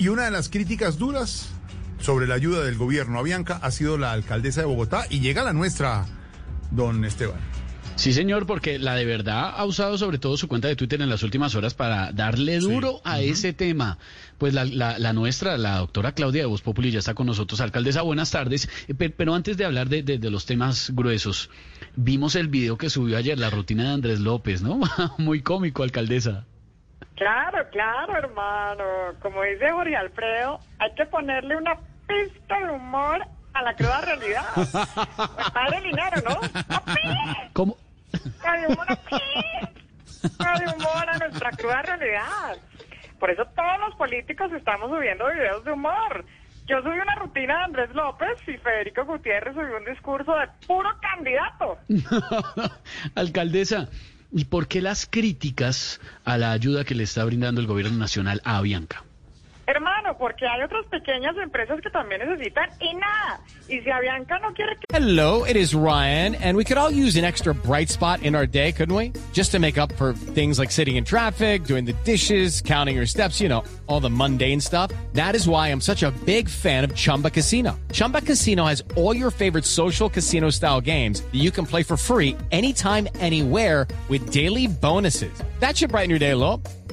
Y una de las críticas duras sobre la ayuda del gobierno a Bianca ha sido la alcaldesa de Bogotá y llega la nuestra, don Esteban. Sí, señor, porque la de verdad ha usado sobre todo su cuenta de Twitter en las últimas horas para darle duro sí. a uh -huh. ese tema. Pues la, la, la, nuestra, la doctora Claudia de Voz Populi, ya está con nosotros. Alcaldesa, buenas tardes. Pero, pero antes de hablar de, de, de, los temas gruesos, vimos el video que subió ayer, la rutina de Andrés López, ¿no? Muy cómico, alcaldesa. Claro, claro, hermano. Como dice Jorge Alfredo, hay que ponerle una pista de humor a la cruda realidad. Pues padre Linero, ¿no? ¿Cómo? de humor, humor a nuestra cruda realidad. Por eso todos los políticos estamos subiendo videos de humor. Yo subí una rutina de Andrés López y Federico Gutiérrez subió un discurso de puro candidato. Alcaldesa, ¿y por qué las críticas a la ayuda que le está brindando el gobierno nacional a Bianca? Hermano, porque hay otras pequeñas empresas que también necesitan y nada. Y si Avianca no quiere que... Hello, it is Ryan, and we could all use an extra bright spot in our day, couldn't we? Just to make up for things like sitting in traffic, doing the dishes, counting your steps, you know, all the mundane stuff. That is why I'm such a big fan of Chumba Casino. Chumba Casino has all your favorite social casino style games that you can play for free anytime, anywhere with daily bonuses. That should brighten your day a little.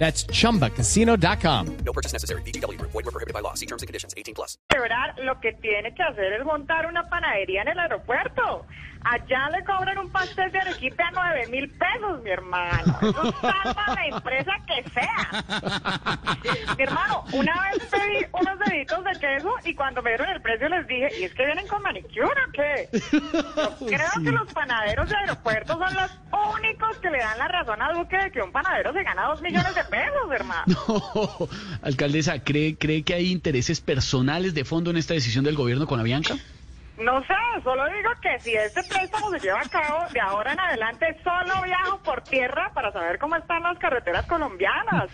That's chumbacasino.com. No purchase necessary. BGW. Void were prohibited by law. See terms and conditions 18 plus. Lo que tiene que hacer es montar una panadería en el aeropuerto. Allá le cobran un pastel de arequipe a nueve mil pesos, mi hermano. Eso salva la empresa que sea. mi hermano, una vez pedí unos deditos de queso y cuando me dieron el precio les dije, ¿y es que vienen con manicure o qué? Yo creo sí. que los panaderos de aeropuertos son los únicos que le dan la razón a Duque de que un panadero se gana dos millones de pesos, hermano. No, alcaldesa, ¿cree, ¿cree que hay intereses personales de fondo en esta decisión del gobierno con Avianca? No sé, solo digo que si este préstamo se lleva a cabo, de ahora en adelante solo viajo por tierra para saber cómo están las carreteras colombianas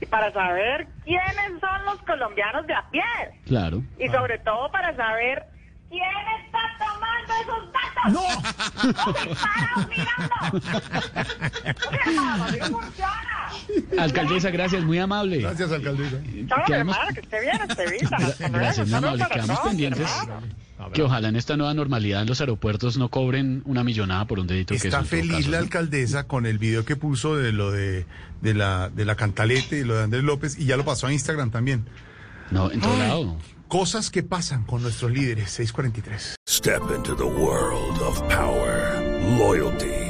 y para saber quiénes son los colombianos de a pie. Claro. Y sobre todo para saber quién está tomando esos datos. ¡No! ¡No mirando! ¡Así funciona! Alcaldesa, gracias, muy amable. Gracias, alcaldesa. Chao, quedamos... hermano, que esté bien, esté bien. Gracias, muy amable. Quedamos pendientes. Que ojalá en esta nueva normalidad en los aeropuertos no cobren una millonada por un dedito Está que Está feliz caso, la ¿no? alcaldesa con el video que puso de lo de, de, la, de la cantalete y lo de Andrés López y ya lo pasó a Instagram también. No, en todo Ay, lado. Cosas que pasan con nuestros líderes, 643. Step into the world of power, loyalty